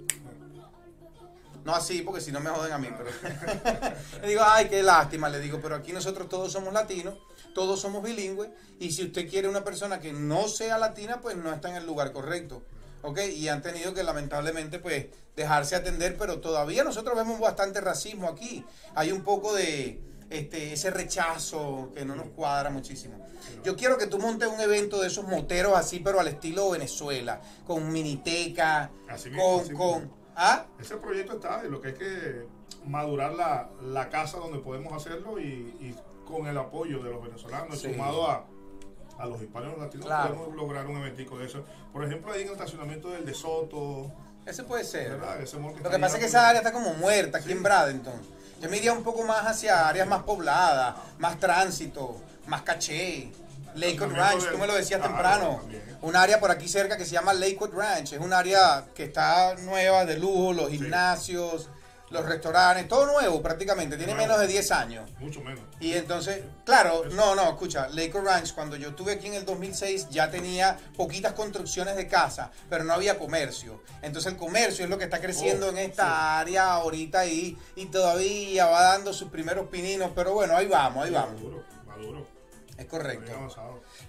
Speaker 1: No así, porque si no me joden a mí, pero... le digo, ay, qué lástima, le digo, pero aquí nosotros todos somos latinos, todos somos bilingües, y si usted quiere una persona que no sea latina, pues no está en el lugar correcto. ¿Ok? Y han tenido que lamentablemente, pues, dejarse atender, pero todavía nosotros vemos bastante racismo aquí. Hay un poco de este, ese rechazo que no nos cuadra muchísimo. Yo quiero que tú montes un evento de esos moteros así, pero al estilo Venezuela, con miniteca,
Speaker 2: Así mismo,
Speaker 1: con...
Speaker 2: así
Speaker 1: con
Speaker 2: mismo.
Speaker 1: ¿Ah?
Speaker 2: Ese proyecto está, lo que hay que madurar la, la casa donde podemos hacerlo y, y con el apoyo de los venezolanos,
Speaker 1: Sí.
Speaker 2: sumado a, a los hispanos y los latinos,
Speaker 1: Claro.
Speaker 2: podemos lograr un eventico de eso. Por ejemplo, ahí en el estacionamiento del De Soto,
Speaker 1: Ese puede ser.
Speaker 2: ¿verdad? Ese mall
Speaker 1: Lo que pasa es que esa área está como muerta aquí
Speaker 2: Sí.
Speaker 1: en Bradenton. Yo me iría un poco más hacia áreas más pobladas, más tránsito, más caché. Lakewood Ranch, tú me lo decías
Speaker 2: claro,
Speaker 1: temprano.
Speaker 2: también.
Speaker 1: Un área por aquí cerca que se llama Lakewood Ranch. Es un área que está nueva, de lujo, los gimnasios, los restaurantes, todo nuevo prácticamente. Tiene
Speaker 2: Nuevo.
Speaker 1: menos de 10 años.
Speaker 2: Mucho menos.
Speaker 1: Y entonces, claro, no, no, escucha, Lakewood Ranch, cuando yo estuve aquí en el 2006, ya tenía poquitas construcciones de casa, pero no había comercio. Entonces el comercio es lo que está creciendo
Speaker 2: Oh,
Speaker 1: en esta
Speaker 2: sí.
Speaker 1: área ahorita y todavía va dando sus primeros pininos, pero bueno, ahí vamos, ahí vamos.
Speaker 2: Maduro, maduro.
Speaker 1: Es correcto.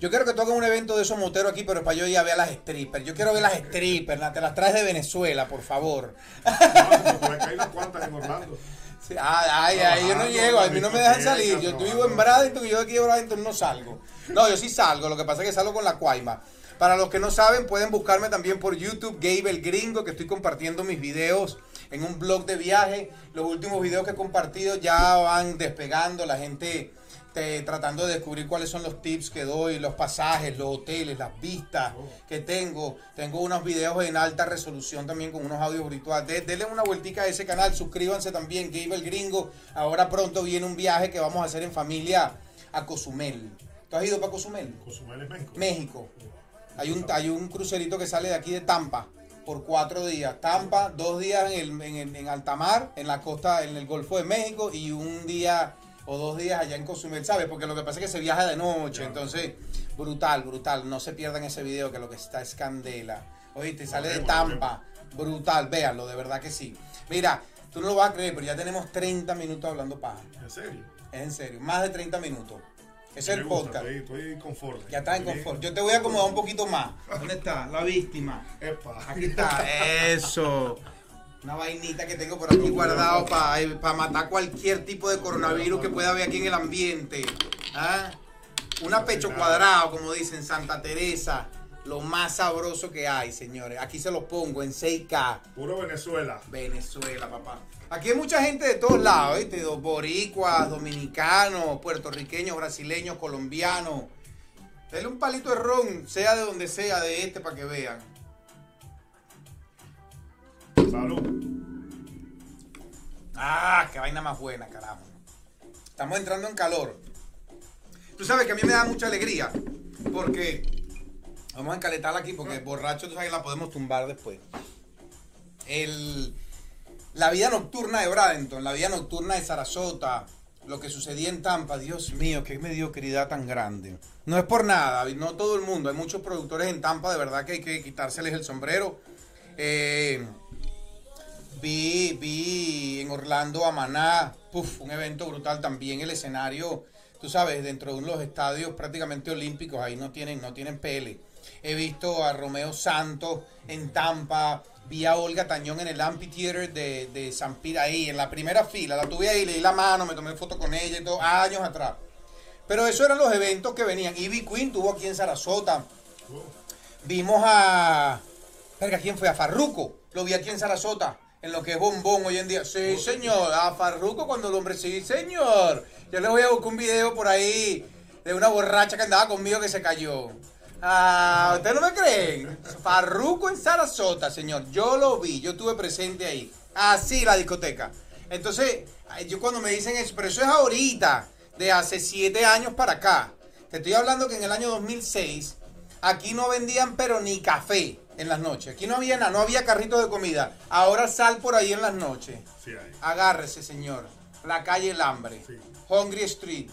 Speaker 1: Yo quiero que tú hagas un evento de esos moteros aquí, pero para yo ir a ver a las strippers. Yo quiero ver las strippers, la- te las traes de Venezuela, por favor.
Speaker 2: No, por acá hay unas cuantas en Orlando.
Speaker 1: Sí, ay, ay, ay, yo no llego, a mí no me dejan salir. Yo vivo en. Bradenton y yo aquí de Bradenton no salgo. No, yo sí salgo, lo que pasa es que salgo con la cuaima. Para los que no saben, pueden buscarme también por YouTube, Gabe el Gringo, que estoy compartiendo mis videos en un blog de viaje. Los últimos videos que he compartido ya van despegando, la gente te- tratando de descubrir cuáles son los tips que doy, los pasajes, los hoteles, las vistas que tengo. Tengo unos videos en alta resolución también con unos audios virtuales. De- denle una vueltica a ese canal, suscríbanse también, Gabe el Gringo. Ahora pronto viene un viaje que vamos a hacer en familia a Cozumel. ¿Tú has ido para Cozumel?
Speaker 2: Cozumel es México.
Speaker 1: México. Hay un, hay un crucerito que sale de aquí de Tampa por cuatro días. Tampa, dos días en, el, en, en alta mar, en la costa, en el Golfo de México y un día o dos días allá en Cozumel, ¿sabes? Porque lo que pasa es que se viaja de noche, entonces, brutal, brutal. No se pierdan ese video que lo que está es candela. Oíste, sale de Tampa, brutal, véanlo, de verdad que sí. Mira, Tú no lo vas a creer, pero ya tenemos 30 minutos hablando paja.
Speaker 2: ¿En serio?
Speaker 1: Es en serio, más de 30 minutos. Es el
Speaker 2: gusta,
Speaker 1: podcast.
Speaker 2: Estoy, estoy conforme.
Speaker 1: Ya está en confort. Yo te voy a acomodar un poquito más. ¿Dónde está? La víctima.
Speaker 2: Epa.
Speaker 1: Aquí está. Eso. Una vainita que tengo por aquí guardado para matar cualquier tipo de coronavirus que pueda haber aquí en el ambiente. ¿Ah? Una pecho cuadrado, como dicen Santa Teresa. Lo más sabroso que hay, señores. Aquí se los pongo en 6K.
Speaker 2: Puro Venezuela.
Speaker 1: Venezuela, papá. Aquí hay mucha gente de todos lados, ¿viste? Dos Boricuas, dominicanos, puertorriqueños, brasileños, colombianos. Denle un palito de ron, sea de donde sea, de este, para que vean. Ah, qué vaina más buena, carajo. Estamos entrando en calor. Tú sabes que a mí me da mucha alegría, porque vamos a encaletarla aquí, porque borracho, tú sabes que la podemos tumbar después. El, la vida nocturna de Bradenton, la vida nocturna de Sarasota, lo que sucedía en Tampa, Dios mío, qué mediocridad tan grande. No es por nada, no todo el mundo, hay muchos productores en Tampa, de verdad que hay que quitárseles el sombrero. Eh, Vi, vi en Orlando a Maná, un evento brutal también, el escenario, tú sabes, dentro de los estadios prácticamente olímpicos, ahí no tienen, no tienen pele. He visto a Romeo Santos en Tampa, vi a Olga Tañón en el Amphitheater de, de San Pira ahí, en la primera fila, la tuve ahí, le di la mano, me tomé foto con ella y todo, años atrás. Pero esos eran los eventos que venían. Ivy Queen tuvo aquí en Sarasota. Vimos a. Verga, ¿quién fue? A Farruco. Lo vi aquí en Sarasota. En lo que es bombón hoy en día. Sí, señor. A Farruco cuando el hombre. Sí, señor. Yo le voy a buscar un video por ahí de una borracha que andaba conmigo que se cayó. Ah, ¿ustedes no me creen? Farruco en Sarasota, señor. Yo lo vi. Yo estuve presente ahí. Así la discoteca. Entonces, yo cuando me dicen eso, pero eso es ahorita, de hace siete años para acá. Te estoy hablando que en el año 2006 Aquí no vendían pero ni café en las noches. Aquí no había nada, no había carritos de comida. Ahora sal por ahí en las noches.
Speaker 2: Sí, hay.
Speaker 1: Agárrese, señor. La calle El Hambre.
Speaker 2: Sí.
Speaker 1: Hungry Street.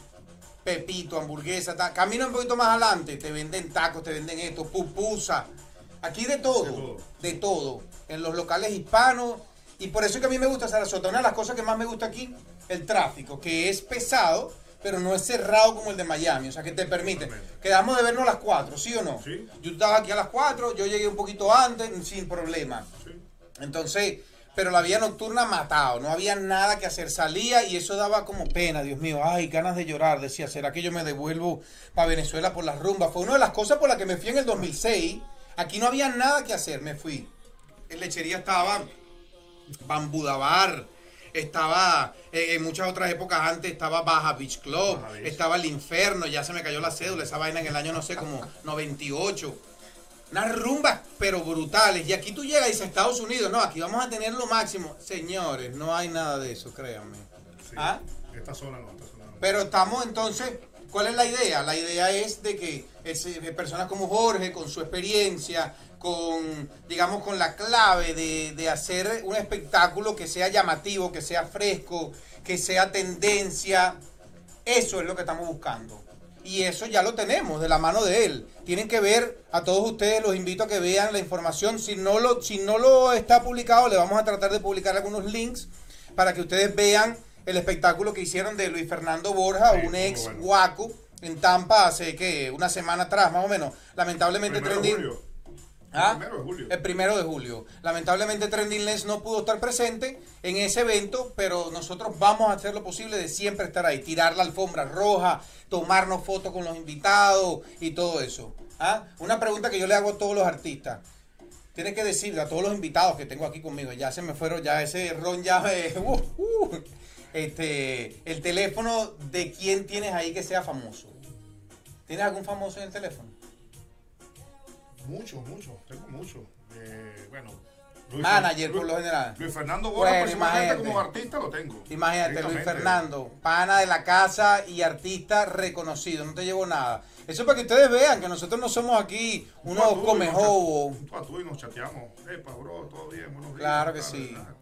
Speaker 1: Pepito, hamburguesa. ta- Camina un poquito más adelante. Te venden tacos, te venden esto, pupusa. Aquí de todo.
Speaker 2: De todo.
Speaker 1: De todo. En los locales hispanos. Y por eso es que a mí me gusta Sarasota. Una de las cosas que más me gusta aquí, el tráfico, que es pesado, pero no es cerrado como el de Miami. O sea, que te permite. Quedamos de vernos a las 4, ¿sí o no?
Speaker 2: Sí.
Speaker 1: Yo estaba aquí a las 4, yo llegué un poquito antes, sin problema.
Speaker 2: Sí.
Speaker 1: Entonces, pero la vida nocturna matado, no había nada que hacer. Salía y eso daba como pena, Dios mío, ay, ganas de llorar. Decía, ¿será que yo me devuelvo para Venezuela por las rumbas? Fue una de las cosas por las que me fui en el 2006. Aquí no había nada que hacer, me fui. En lechería estaba Bambudabar, estaba eh, en muchas otras épocas antes estaba Baja Beach Club,
Speaker 2: Baja Beach.
Speaker 1: estaba el Inferno, ya se me cayó la cédula, esa vaina en el año no sé como 98. Unas rumbas, pero brutales. Y aquí tú llegas y dices Estados Unidos, no, aquí vamos a tener lo máximo. Señores, no hay nada de eso, créanme.
Speaker 2: Sí.
Speaker 1: ¿Ah?
Speaker 2: Esta zona no, esta zona no.
Speaker 1: Pero estamos entonces, ¿cuál es la idea? La idea es de que personas como Jorge, con su experiencia, con, digamos, con la clave de, de hacer un espectáculo que sea llamativo, que sea fresco, que sea tendencia, eso es lo que estamos buscando. Y eso ya lo tenemos de la mano de él. Tienen que ver, a todos ustedes los invito a que vean la información. Si no lo, si no lo está publicado, le vamos a tratar de publicar algunos links para que ustedes vean el espectáculo que hicieron de Luis Fernando Borja,
Speaker 2: Sí,
Speaker 1: un ex
Speaker 2: bueno.
Speaker 1: guaco, en Tampa hace que una semana atrás, más o menos. Lamentablemente trending. ¿Ah?
Speaker 2: Primero de julio.
Speaker 1: El primero de julio. Lamentablemente Trending Lens no pudo estar presente en ese evento, pero nosotros vamos a hacer lo posible de siempre estar ahí, tirar la alfombra roja, tomarnos fotos con los invitados y todo eso. ¿Ah? Una pregunta que yo le hago a todos los artistas. Tienes que decirle a todos los invitados que tengo aquí conmigo, ya se me fueron, ya ese ron ya me... uh, uh. este, el teléfono de quién tienes ahí que sea famoso. ¿Tienes algún famoso en el teléfono?
Speaker 2: Muchos, muchos, tengo muchos. Eh, bueno. Luis
Speaker 1: Manager,
Speaker 2: Fer-
Speaker 1: por lo general.
Speaker 2: Luis Fernando Borja,
Speaker 1: Bueno,
Speaker 2: personalmente
Speaker 1: imagínate.
Speaker 2: como artista lo tengo.
Speaker 1: Imagínate, Luis. Fernando, pana de la casa y artista reconocido, no te llevo nada. Eso es para que ustedes vean que nosotros no somos aquí
Speaker 2: Un
Speaker 1: unos comejobos.
Speaker 2: tú a tú y nos chateamos. Epa, bro, todo bien, buenos días.
Speaker 1: Claro que sí.
Speaker 2: tal.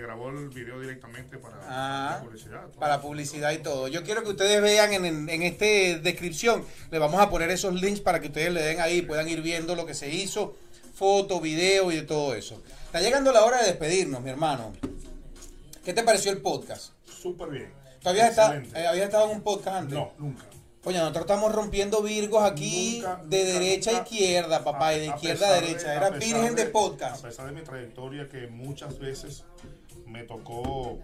Speaker 2: Grabó el video directamente para
Speaker 1: Ah,
Speaker 2: la publicidad. todo.
Speaker 1: Para publicidad y todo. Yo quiero que ustedes vean en, en, este descripción, le vamos a poner esos links para que ustedes le den ahí, puedan ir viendo lo que se hizo, foto, video y de todo eso. Está llegando la hora de despedirnos, mi hermano. ¿Qué te pareció el podcast?
Speaker 2: Súper bien.
Speaker 1: ¿Tú habías estado, eh, habías estado en un podcast antes?
Speaker 2: No, nunca.
Speaker 1: Coño, nosotros estamos rompiendo virgos aquí
Speaker 2: Nunca,
Speaker 1: de
Speaker 2: nunca,
Speaker 1: derecha a izquierda, papá, y de
Speaker 2: A- a
Speaker 1: izquierda a
Speaker 2: de-
Speaker 1: derecha.
Speaker 2: a
Speaker 1: Era virgen de
Speaker 2: A
Speaker 1: podcast.
Speaker 2: pesar de mi trayectoria que muchas veces me tocó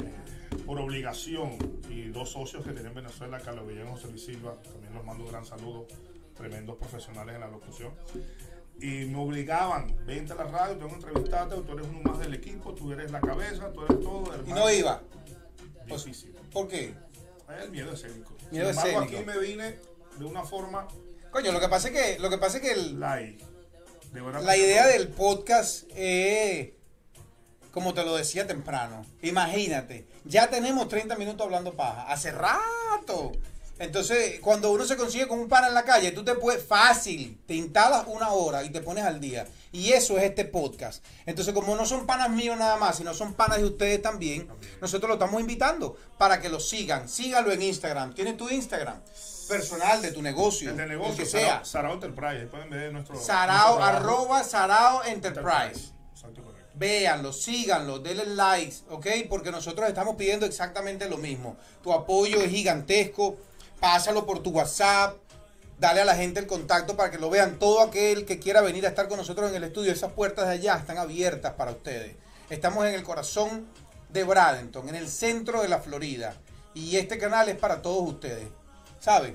Speaker 2: eh, por obligación y dos socios que tenía en Venezuela, Carlos Guillén y José Luis Silva, también los mando un gran saludo, tremendos profesionales en la locución. Y me obligaban, vente a la radio, tengo que entrevistarte, tú eres uno más del equipo, tú eres la cabeza, tú eres todo.
Speaker 1: Y
Speaker 2: hermano.
Speaker 1: no iba.
Speaker 2: Difícil.
Speaker 1: ¿Por qué?
Speaker 2: El miedo escénico.
Speaker 1: Miedo
Speaker 2: Sin embargo,
Speaker 1: escénico.
Speaker 2: aquí me vine de una forma
Speaker 1: Coño, lo que pasa es que, lo que, pasa es que el- la
Speaker 2: que-
Speaker 1: idea del podcast es, como te lo decía temprano, imagínate, ya tenemos 30 minutos hablando paja, hace rato. Entonces, cuando uno se consigue con un pana en la calle, tú te puedes fácil, te instalas una hora y te pones al día. Y eso es este podcast. Entonces, como no son panas míos nada más, sino son panas de ustedes también, nosotros lo estamos invitando para que lo sigan. Síganlo en Instagram. ¿Tienes tu Instagram? Personal de tu negocio.
Speaker 2: De negocio,
Speaker 1: que sea.
Speaker 2: Sarao, Sarao Enterprise. Pueden ver nuestro.
Speaker 1: Sarao,
Speaker 2: nuestro
Speaker 1: arroba Sarao Enterprise. Véanlo, síganlo, denle likes, ¿ok? Porque nosotros estamos pidiendo exactamente lo mismo. Tu apoyo es gigantesco. Pásalo por tu WhatsApp. Dale a la gente el contacto para que lo vean. Todo aquel que quiera venir a estar con nosotros en el estudio, esas puertas de allá están abiertas para ustedes. Estamos en el corazón de Bradenton, en el centro de la Florida. Y este canal es para todos ustedes. ¿Saben?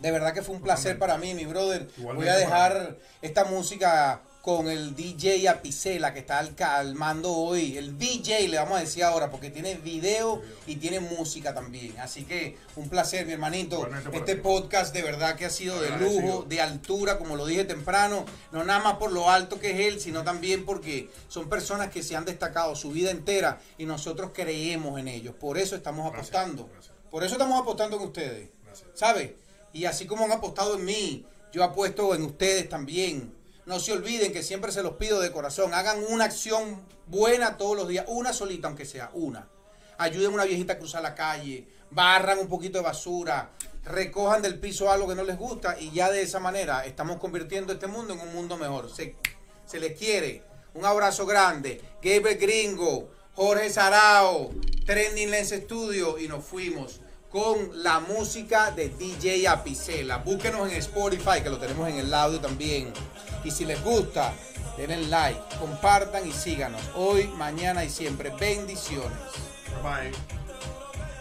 Speaker 1: De verdad que fue un placer para mí, mi brother. Voy a dejar esta música con el DJ Apicela que está al, al mando hoy. El DJ le vamos a decir ahora porque tiene video y tiene música también. Así que un placer, mi hermanito. Este
Speaker 2: ti.
Speaker 1: podcast de verdad que ha sido de lujo, de altura, como lo dije temprano. No nada más por lo alto que es él, sino también porque son personas que se han destacado su vida entera y nosotros creemos en ellos. Por eso estamos
Speaker 2: Gracias,
Speaker 1: apostando.
Speaker 2: gracias.
Speaker 1: Por eso estamos apostando en ustedes.
Speaker 2: Gracias.
Speaker 1: ¿Sabe? Y así como han apostado en mí, yo apuesto en ustedes también. No se olviden que siempre se los pido de corazón. Hagan una acción buena todos los días. Una solita, aunque sea una. Ayuden a una viejita a cruzar la calle. Barran un poquito de basura. Recojan del piso algo que no les gusta. Y ya de esa manera estamos convirtiendo este mundo en un mundo mejor. Se, se les quiere. Un abrazo grande. Gabriel Gringo. Jorge Sarao. Trending Lens Studio. Y nos fuimos con la música de DJ Apicela. Búsquenos en Spotify, que lo tenemos en el audio también. Y si les gusta, denle like, compartan y síganos. Hoy, mañana y siempre. Bendiciones.
Speaker 2: Bye.